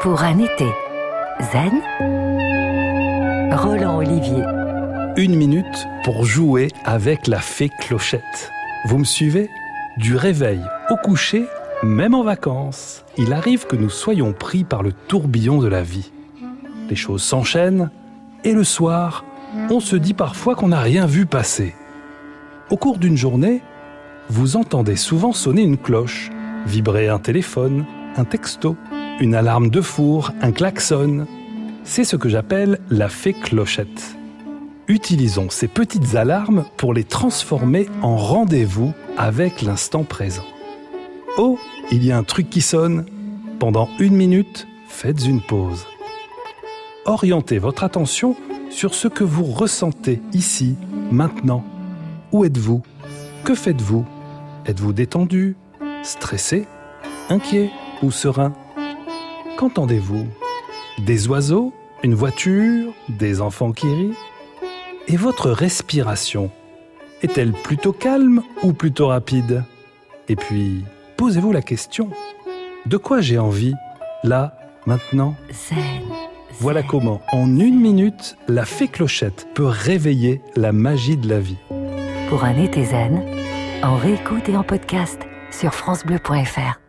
pour un été zen Roland Olivier. Une minute pour jouer avec la fée Clochette. Vous me suivez? Du réveil au coucher, même en vacances, il arrive que nous soyons pris par le tourbillon de la vie. Les choses s'enchaînent et le soir, on se dit parfois qu'on n'a rien vu passer. Au cours d'une journée, vous entendez souvent sonner une cloche, vibrer un téléphone, un texto, une alarme de four, un klaxon. C'est ce que j'appelle la fée clochette. Utilisons ces petites alarmes pour les transformer en rendez-vous avec l'instant présent. Oh, il y a un truc qui sonne. Pendant une minute, faites une pause. Orientez votre attention sur ce que vous ressentez ici, maintenant. Où êtes-vous? Que faites-vous? Êtes-vous détendu Stressé Inquiet ou serein? Qu'entendez-vous? Des oiseaux Une voiture Des enfants qui rient? Et votre respiration Est-elle plutôt calme ou plutôt rapide? Et puis, posez-vous la question. De quoi j'ai envie Là, maintenant? Zen. Voilà comment, en une minute, la fée clochette peut réveiller la magie de la vie. Pour un été zen, en réécoute et en podcast sur FranceBleu.fr.